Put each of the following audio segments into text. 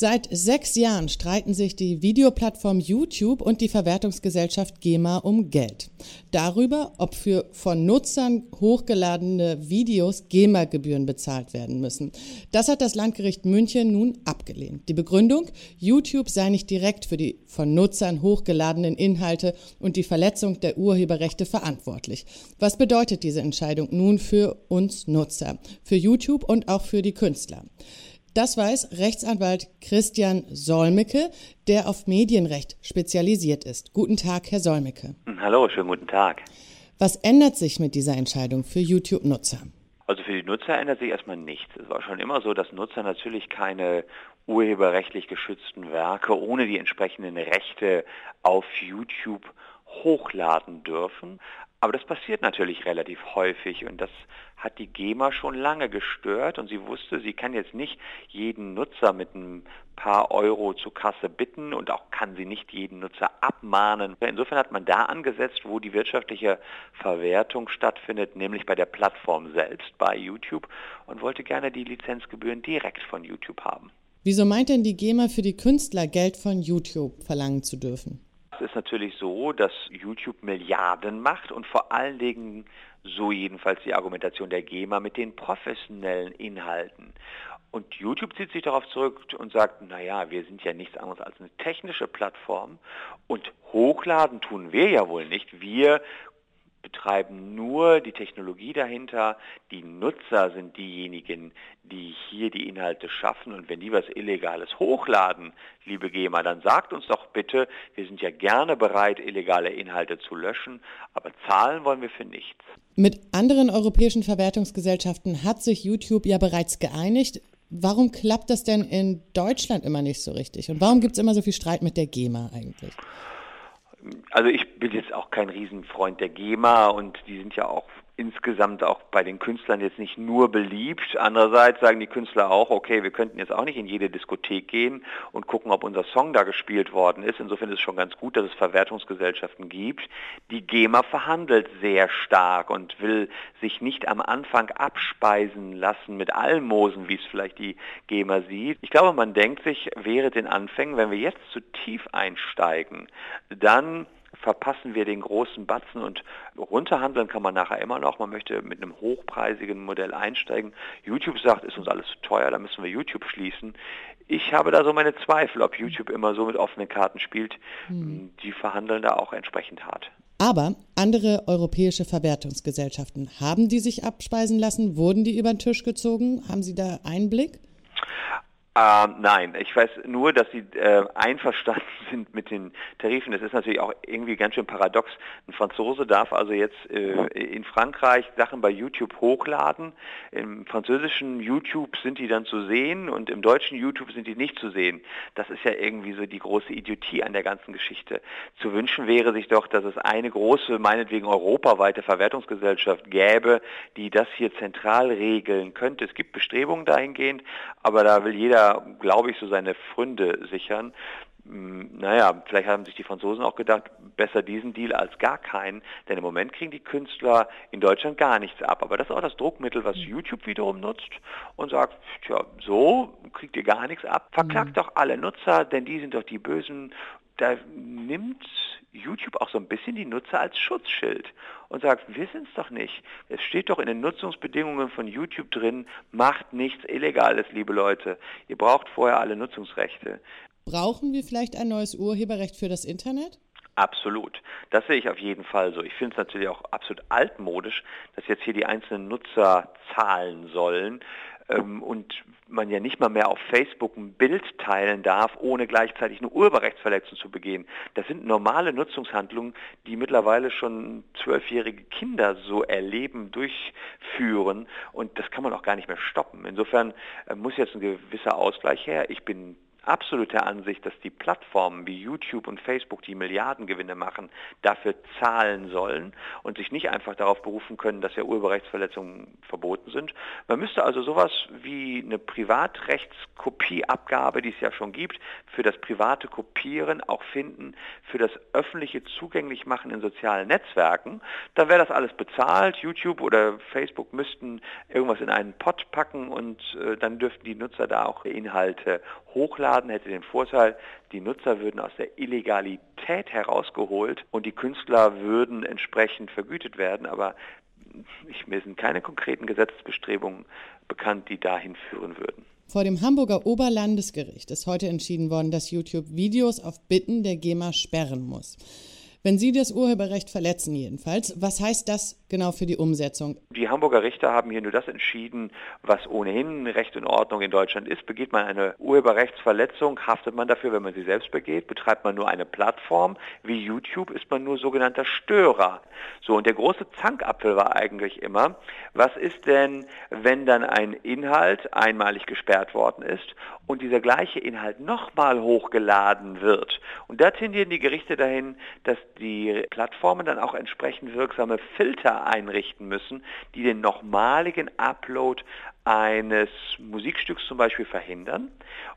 Seit sechs Jahren streiten sich die Videoplattform YouTube und die Verwertungsgesellschaft GEMA um Geld. Darüber, ob für von Nutzern hochgeladene Videos GEMA-Gebühren bezahlt werden müssen. Das hat das Landgericht München nun abgelehnt. Die Begründung, YouTube sei nicht direkt für die von Nutzern hochgeladenen Inhalte und die Verletzung der Urheberrechte verantwortlich. Was bedeutet diese Entscheidung nun für uns Nutzer, für YouTube und auch für die Künstler? Das weiß Rechtsanwalt Christian Solmecke, der auf Medienrecht spezialisiert ist. Guten Tag, Herr Solmecke. Hallo, schönen guten Tag. Was ändert sich mit dieser Entscheidung für YouTube-Nutzer? Also für die Nutzer ändert sich erstmal nichts. Es war schon immer so, dass Nutzer natürlich keine urheberrechtlich geschützten Werke ohne die entsprechenden Rechte auf YouTube hochladen dürfen. Aber das passiert natürlich relativ häufig und das hat die GEMA schon lange gestört und sie wusste, sie kann jetzt nicht jeden Nutzer mit ein paar Euro zur Kasse bitten und auch kann sie nicht jeden Nutzer abmahnen. Insofern hat man da angesetzt, wo die wirtschaftliche Verwertung stattfindet, nämlich bei der Plattform selbst, bei YouTube und wollte gerne die Lizenzgebühren direkt von YouTube haben. Wieso meint denn die GEMA für die Künstler Geld von YouTube verlangen zu dürfen? Es ist natürlich so, dass YouTube Milliarden macht und vor allen Dingen, so jedenfalls die Argumentation der GEMA, mit den professionellen Inhalten. Und YouTube zieht sich darauf zurück und sagt, naja, wir sind ja nichts anderes als eine technische Plattform und hochladen tun wir ja wohl nicht. Wir betreiben nur die Technologie dahinter. Die Nutzer sind diejenigen, die hier die Inhalte schaffen. Und wenn die was Illegales hochladen, liebe GEMA, dann sagt uns doch bitte, wir sind ja gerne bereit, illegale Inhalte zu löschen, aber zahlen wollen wir für nichts. Mit anderen europäischen Verwertungsgesellschaften hat sich YouTube ja bereits geeinigt. Warum klappt das denn in Deutschland immer nicht so richtig? Und warum gibt es immer so viel Streit mit der GEMA eigentlich? Also ich bin jetzt auch kein Riesenfreund der GEMA und die sind ja auch insgesamt auch bei den Künstlern jetzt nicht nur beliebt. Andererseits sagen die Künstler auch, okay, wir könnten jetzt auch nicht in jede Diskothek gehen und gucken, ob unser Song da gespielt worden ist. Insofern ist es schon ganz gut, dass es Verwertungsgesellschaften gibt. Die GEMA verhandelt sehr stark und will sich nicht am Anfang abspeisen lassen mit Almosen, wie es vielleicht die GEMA sieht. Ich glaube, man denkt sich, wäre den Anfängen, wenn wir jetzt zu tief einsteigen, dann verpassen wir den großen Batzen und runterhandeln kann man nachher immer noch. Man möchte mit einem hochpreisigen Modell einsteigen. YouTube sagt, ist uns alles zu teuer, da müssen wir YouTube schließen. Ich habe da so meine Zweifel, ob YouTube immer so mit offenen Karten spielt. Hm. Die verhandeln da auch entsprechend hart. Aber andere europäische Verwertungsgesellschaften, haben die sich abspeisen lassen? Wurden die über den Tisch gezogen? Haben Sie da Einblick? Ähm, nein, ich weiß nur, dass sie äh, einverstanden sind mit den Tarifen. Das ist natürlich auch irgendwie ganz schön paradox. Ein Franzose darf also jetzt äh, in Frankreich Sachen bei YouTube hochladen. Im französischen YouTube sind die dann zu sehen und im deutschen YouTube sind die nicht zu sehen. Das ist ja irgendwie so die große Idiotie an der ganzen Geschichte. Zu wünschen wäre sich doch, dass es eine große, meinetwegen europaweite Verwertungsgesellschaft gäbe, die das hier zentral regeln könnte. Es gibt Bestrebungen dahingehend, aber da will jeder glaube ich, so seine Fründe sichern. Hm, naja, vielleicht haben sich die Franzosen auch gedacht, besser diesen Deal als gar keinen, denn im Moment kriegen die Künstler in Deutschland gar nichts ab. Aber das ist auch das Druckmittel, was YouTube wiederum nutzt und sagt, tja, so kriegt ihr gar nichts ab. Verklagt mhm. doch alle Nutzer, denn die sind doch die Bösen. Da nimmt YouTube auch so ein bisschen die Nutzer als Schutzschild und sagt, wir sind es doch nicht. Es steht doch in den Nutzungsbedingungen von YouTube drin, macht nichts Illegales, liebe Leute. Ihr braucht vorher alle Nutzungsrechte. Brauchen wir vielleicht ein neues Urheberrecht für das Internet? Absolut. Das sehe ich auf jeden Fall so. Ich finde es natürlich auch absolut altmodisch, dass jetzt hier die einzelnen Nutzer zahlen sollen ähm, und man ja nicht mal mehr auf Facebook ein Bild teilen darf, ohne gleichzeitig eine Urheberrechtsverletzung zu begehen. Das sind normale Nutzungshandlungen, die mittlerweile schon zwölfjährige Kinder so erleben, durchführen und das kann man auch gar nicht mehr stoppen. Insofern äh, muss jetzt ein gewisser Ausgleich her. Ich bin absolut der Ansicht, dass die Plattformen wie YouTube und Facebook, die Milliardengewinne machen, dafür zahlen sollen und sich nicht einfach darauf berufen können, dass ja Urheberrechtsverletzungen verboten sind. Man müsste also sowas wie eine Privatrechtskopieabgabe, die es ja schon gibt, für das private Kopieren auch finden, für das öffentliche zugänglich machen in sozialen Netzwerken. Dann wäre das alles bezahlt. YouTube oder Facebook müssten irgendwas in einen Pot packen und äh, dann dürften die Nutzer da auch Inhalte hochladen, hätte den Vorteil, die Nutzer würden aus der Illegalität herausgeholt und die Künstler würden entsprechend vergütet werden. Aber ich, mir sind keine konkreten Gesetzesbestrebungen bekannt, die dahin führen würden. Vor dem Hamburger Oberlandesgericht ist heute entschieden worden, dass YouTube Videos auf Bitten der GEMA sperren muss. Wenn Sie das Urheberrecht verletzen jedenfalls, was heißt das genau für die Umsetzung? Die Hamburger Richter haben hier nur das entschieden, was ohnehin Recht und Ordnung in Deutschland ist. Begeht man eine Urheberrechtsverletzung, haftet man dafür, wenn man sie selbst begeht. Betreibt man nur eine Plattform wie YouTube, ist man nur sogenannter Störer. So, und der große Zankapfel war eigentlich immer, was ist denn, wenn dann ein Inhalt einmalig gesperrt worden ist und dieser gleiche Inhalt nochmal hochgeladen wird? Und da tendieren die Gerichte dahin, dass die Plattformen dann auch entsprechend wirksame Filter einrichten müssen, die den nochmaligen Upload eines Musikstücks zum Beispiel verhindern.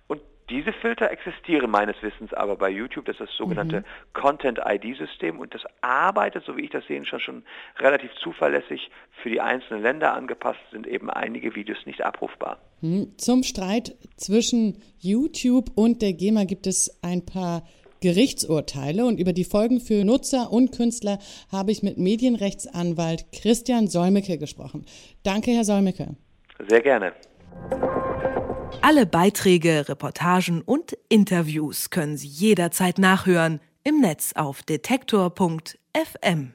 Und diese Filter existieren meines Wissens aber bei YouTube, das ist das sogenannte mhm. Content-ID-System und das arbeitet, so wie ich das sehe, schon, schon relativ zuverlässig für die einzelnen Länder angepasst, sind eben einige Videos nicht abrufbar. Mhm. Zum Streit zwischen YouTube und der GEMA gibt es ein paar Gerichtsurteile und über die Folgen für Nutzer und Künstler habe ich mit Medienrechtsanwalt Christian Solmecke gesprochen. Danke, Herr Solmecke. Sehr gerne. Alle Beiträge, Reportagen und Interviews können Sie jederzeit nachhören im Netz auf detektor.fm.